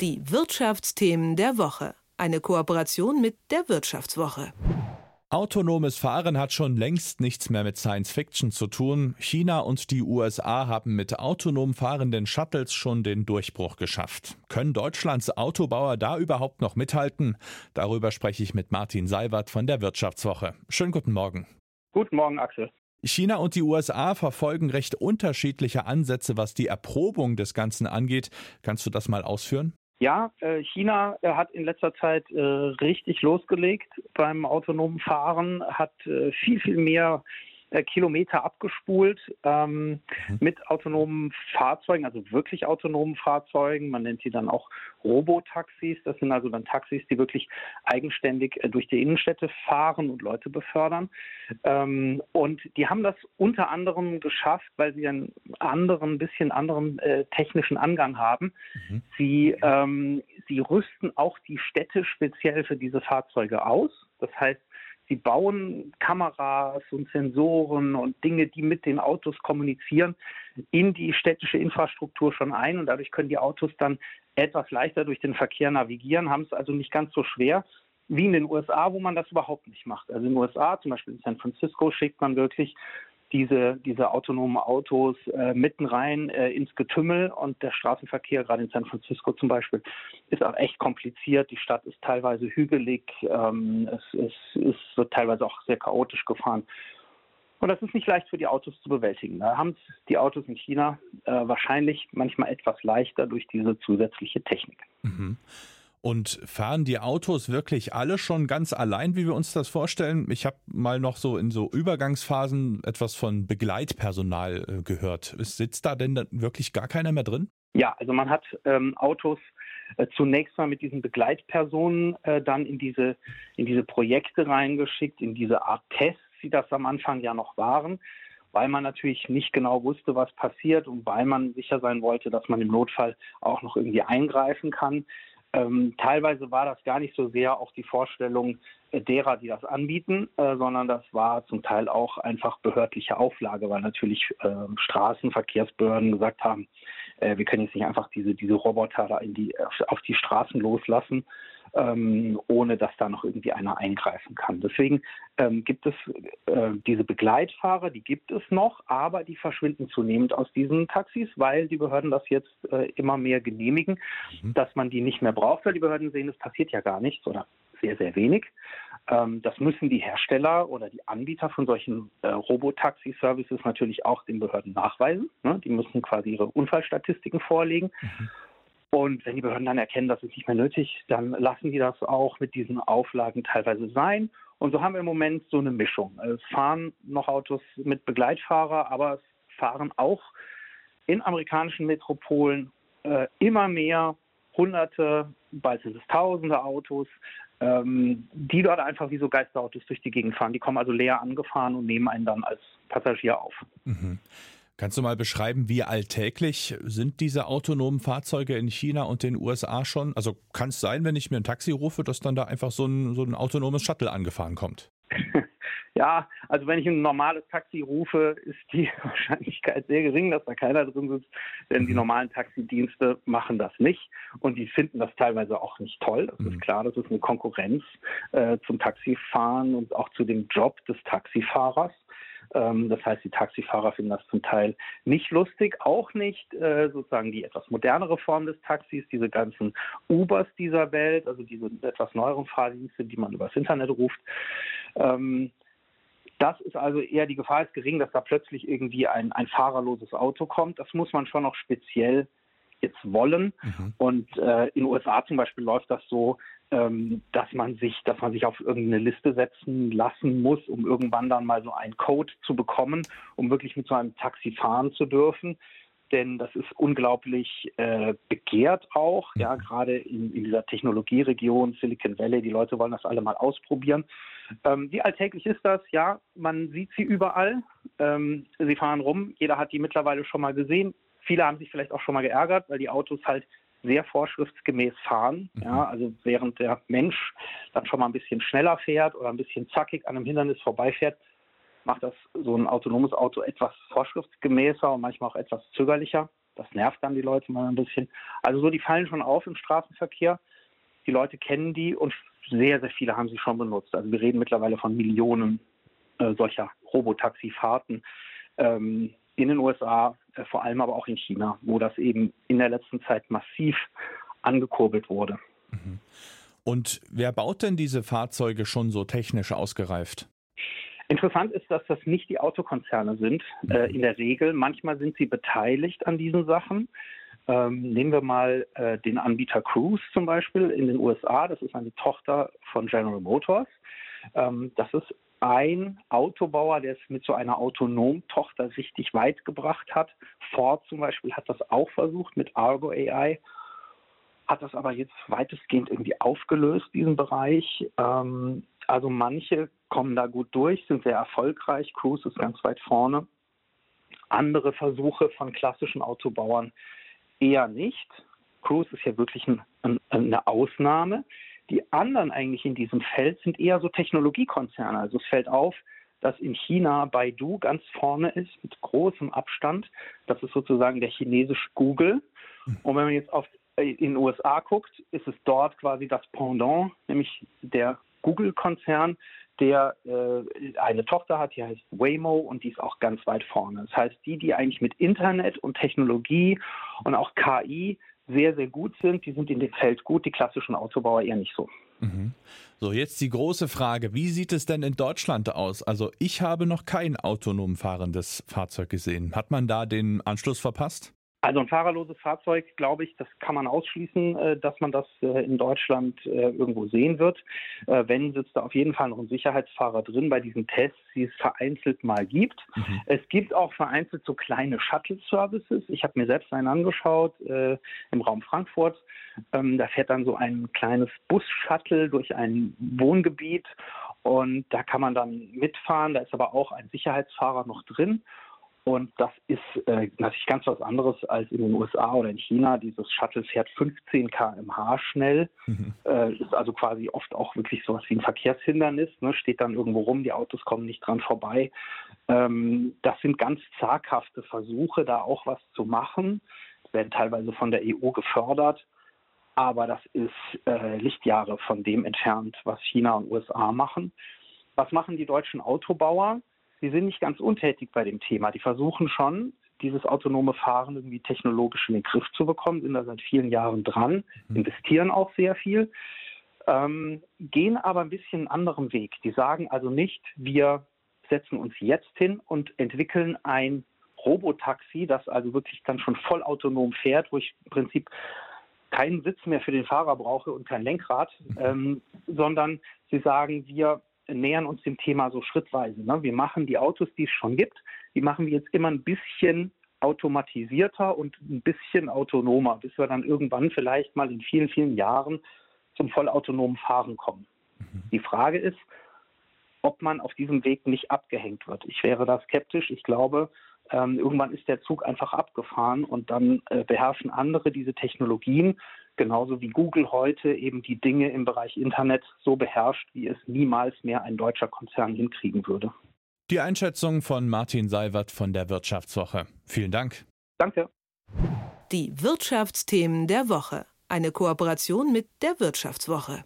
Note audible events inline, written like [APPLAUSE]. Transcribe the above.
Die Wirtschaftsthemen der Woche. Eine Kooperation mit der Wirtschaftswoche. Autonomes Fahren hat schon längst nichts mehr mit Science Fiction zu tun. China und die USA haben mit autonom fahrenden Shuttles schon den Durchbruch geschafft. Können Deutschlands Autobauer da überhaupt noch mithalten? Darüber spreche ich mit Martin Seiwert von der Wirtschaftswoche. Schönen guten Morgen. Guten Morgen, Axel. China und die USA verfolgen recht unterschiedliche Ansätze, was die Erprobung des Ganzen angeht. Kannst du das mal ausführen? Ja, äh, China äh, hat in letzter Zeit äh, richtig losgelegt beim autonomen Fahren, hat viel, viel mehr Kilometer abgespult ähm, mhm. mit autonomen Fahrzeugen, also wirklich autonomen Fahrzeugen. Man nennt sie dann auch Robotaxis. Das sind also dann Taxis, die wirklich eigenständig äh, durch die Innenstädte fahren und Leute befördern. Ähm, und die haben das unter anderem geschafft, weil sie einen anderen, bisschen anderen äh, technischen Angang haben. Mhm. Sie, ähm, sie rüsten auch die Städte speziell für diese Fahrzeuge aus. Das heißt, Sie bauen Kameras und Sensoren und Dinge, die mit den Autos kommunizieren, in die städtische Infrastruktur schon ein und dadurch können die Autos dann etwas leichter durch den Verkehr navigieren, haben es also nicht ganz so schwer wie in den USA, wo man das überhaupt nicht macht. Also in den USA, zum Beispiel in San Francisco, schickt man wirklich diese, diese autonomen Autos äh, mitten rein äh, ins Getümmel und der Straßenverkehr, gerade in San Francisco zum Beispiel, ist auch echt kompliziert. Die Stadt ist teilweise hügelig, ähm, es, es, es wird teilweise auch sehr chaotisch gefahren. Und das ist nicht leicht für die Autos zu bewältigen. Da haben die Autos in China äh, wahrscheinlich manchmal etwas leichter durch diese zusätzliche Technik. Mhm. Und fahren die Autos wirklich alle schon ganz allein, wie wir uns das vorstellen? Ich habe mal noch so in so Übergangsphasen etwas von Begleitpersonal äh, gehört. Sitzt da denn wirklich gar keiner mehr drin? Ja, also man hat ähm, Autos äh, zunächst mal mit diesen Begleitpersonen äh, dann in diese, in diese Projekte reingeschickt, in diese Art Tests, die das am Anfang ja noch waren weil man natürlich nicht genau wusste, was passiert und weil man sicher sein wollte, dass man im Notfall auch noch irgendwie eingreifen kann. Ähm, teilweise war das gar nicht so sehr auch die Vorstellung äh, derer, die das anbieten, äh, sondern das war zum Teil auch einfach behördliche Auflage, weil natürlich äh, Straßenverkehrsbehörden gesagt haben, äh, wir können jetzt nicht einfach diese, diese Roboter da in die, auf, die Straßen loslassen, ähm, ohne dass da noch irgendwie einer eingreifen kann. Deswegen ähm, gibt es äh, diese Begleitfahrer, die gibt es noch, aber die verschwinden zunehmend aus diesen Taxis, weil die Behörden das jetzt äh, immer mehr genehmigen, mhm. dass man die nicht mehr braucht, weil die Behörden sehen, es passiert ja gar nichts oder sehr, sehr wenig. Ähm, das müssen die Hersteller oder die Anbieter von solchen äh, Robotaxi-Services natürlich auch den Behörden nachweisen. Ne? Die müssen quasi ihre Unfallstatistiken vorlegen. Mhm. Und wenn die Behörden dann erkennen, das ist nicht mehr nötig, dann lassen die das auch mit diesen Auflagen teilweise sein. Und so haben wir im Moment so eine Mischung. Es fahren noch Autos mit Begleitfahrer, aber es fahren auch in amerikanischen Metropolen äh, immer mehr Hunderte, bald sind es Tausende Autos, ähm, die dort einfach wie so Geisterautos durch die Gegend fahren. Die kommen also leer angefahren und nehmen einen dann als Passagier auf. Mhm. Kannst du mal beschreiben, wie alltäglich sind diese autonomen Fahrzeuge in China und den USA schon? Also kann es sein, wenn ich mir ein Taxi rufe, dass dann da einfach so ein, so ein autonomes Shuttle angefahren kommt? [LAUGHS] Ja, also wenn ich ein normales Taxi rufe, ist die [LAUGHS] Wahrscheinlichkeit sehr gering, dass da keiner drin sitzt, denn die mhm. normalen Taxidienste machen das nicht und die finden das teilweise auch nicht toll. Das ist mhm. klar, das ist eine Konkurrenz äh, zum Taxifahren und auch zu dem Job des Taxifahrers. Ähm, das heißt, die Taxifahrer finden das zum Teil nicht lustig, auch nicht äh, sozusagen die etwas modernere Form des Taxis, diese ganzen Ubers dieser Welt, also diese etwas neueren Fahrdienste, die man übers Internet ruft. Ähm, das ist also eher die Gefahr ist gering, dass da plötzlich irgendwie ein, ein fahrerloses Auto kommt. Das muss man schon noch speziell jetzt wollen. Mhm. Und äh, in den USA zum Beispiel läuft das so, ähm, dass man sich, dass man sich auf irgendeine Liste setzen lassen muss, um irgendwann dann mal so einen Code zu bekommen, um wirklich mit so einem Taxi fahren zu dürfen. Denn das ist unglaublich äh, begehrt auch, ja, mhm. gerade in, in dieser Technologieregion Silicon Valley. Die Leute wollen das alle mal ausprobieren. Ähm, wie alltäglich ist das? Ja, man sieht sie überall. Ähm, sie fahren rum. Jeder hat die mittlerweile schon mal gesehen. Viele haben sich vielleicht auch schon mal geärgert, weil die Autos halt sehr vorschriftsgemäß fahren. Mhm. Ja, also während der Mensch dann schon mal ein bisschen schneller fährt oder ein bisschen zackig an einem Hindernis vorbeifährt, macht das so ein autonomes Auto etwas vorschriftsgemäßer und manchmal auch etwas zögerlicher. Das nervt dann die Leute mal ein bisschen. Also so, die fallen schon auf im Straßenverkehr. Die Leute kennen die und sehr, sehr viele haben sie schon benutzt. Also wir reden mittlerweile von Millionen äh, solcher Robotaxi-Fahrten ähm, in den USA, äh, vor allem aber auch in China, wo das eben in der letzten Zeit massiv angekurbelt wurde. Mhm. Und wer baut denn diese Fahrzeuge schon so technisch ausgereift? Interessant ist, dass das nicht die Autokonzerne sind, äh, in der Regel. Manchmal sind sie beteiligt an diesen Sachen. Ähm, nehmen wir mal äh, den Anbieter Cruise zum Beispiel in den USA. Das ist eine Tochter von General Motors. Ähm, das ist ein Autobauer, der es mit so einer autonomen Tochter richtig weit gebracht hat. Ford zum Beispiel hat das auch versucht mit Argo AI, hat das aber jetzt weitestgehend irgendwie aufgelöst, diesen Bereich. Ähm, also manche kommen da gut durch, sind sehr erfolgreich. Cruise ist ganz weit vorne. Andere Versuche von klassischen Autobauern eher nicht. Cruise ist ja wirklich ein, ein, eine Ausnahme. Die anderen eigentlich in diesem Feld sind eher so Technologiekonzerne. Also es fällt auf, dass in China Baidu ganz vorne ist mit großem Abstand. Das ist sozusagen der chinesische Google. Und wenn man jetzt auf, äh, in den USA guckt, ist es dort quasi das Pendant, nämlich der Google-Konzern, der äh, eine Tochter hat, die heißt Waymo und die ist auch ganz weit vorne. Das heißt, die, die eigentlich mit Internet und Technologie und auch KI sehr, sehr gut sind, die sind in dem Feld gut, die klassischen Autobauer eher nicht so. Mhm. So, jetzt die große Frage, wie sieht es denn in Deutschland aus? Also ich habe noch kein autonom fahrendes Fahrzeug gesehen. Hat man da den Anschluss verpasst? Also ein fahrerloses Fahrzeug, glaube ich, das kann man ausschließen, äh, dass man das äh, in Deutschland äh, irgendwo sehen wird. Wenn sitzt da auf jeden Fall noch ein Sicherheitsfahrer drin bei diesen Tests, die es vereinzelt mal gibt. Mhm. Es gibt auch vereinzelt so kleine Shuttle-Services. Ich habe mir selbst einen angeschaut im Raum Frankfurt. Ähm, da fährt dann so ein kleines Bus-Shuttle durch ein Wohngebiet und da kann man dann mitfahren. Da ist aber auch ein Sicherheitsfahrer noch drin. Und das ist äh, natürlich ganz was anderes als in den USA oder in China. Dieses Shuttle fährt 15 km/h schnell, mhm. äh, ist also quasi oft auch wirklich sowas wie ein Verkehrshindernis, ne? steht dann irgendwo rum, die Autos kommen nicht dran vorbei. Ähm, das sind ganz zaghafte Versuche, da auch was zu machen. Werden teilweise von der EU gefördert, aber das ist äh, Lichtjahre von dem entfernt, was China und USA machen. Was machen die deutschen Autobauer? Die sind nicht ganz untätig bei dem Thema. Die versuchen schon, dieses autonome Fahren irgendwie technologisch in den Griff zu bekommen, sind da seit vielen Jahren dran, mhm. investieren auch sehr viel, ähm, gehen aber ein bisschen einen anderen Weg. Die sagen also nicht, wir setzen uns jetzt hin und entwickeln ein Robotaxi, das also wirklich dann schon vollautonom fährt, wo ich im Prinzip keinen Sitz mehr für den Fahrer brauche und kein Lenkrad, mhm. ähm, sondern sie sagen, wir nähern uns dem Thema so schrittweise. Ne? Wir machen die Autos, die es schon gibt, die machen wir jetzt immer ein bisschen automatisierter und ein bisschen autonomer, bis wir dann irgendwann vielleicht mal in vielen, vielen Jahren zum vollautonomen Fahren kommen. Mhm. Die Frage ist, ob man auf diesem Weg nicht abgehängt wird. Ich wäre da skeptisch. Ich glaube, ähm, irgendwann ist der Zug einfach abgefahren und dann äh, beherrschen andere diese Technologien, genauso wie Google heute eben die Dinge im Bereich Internet so beherrscht, wie es niemals mehr ein deutscher Konzern hinkriegen würde. Die Einschätzung von Martin Seiwert von der Wirtschaftswoche. Vielen Dank. Danke. Die Wirtschaftsthemen der Woche. Eine Kooperation mit der Wirtschaftswoche.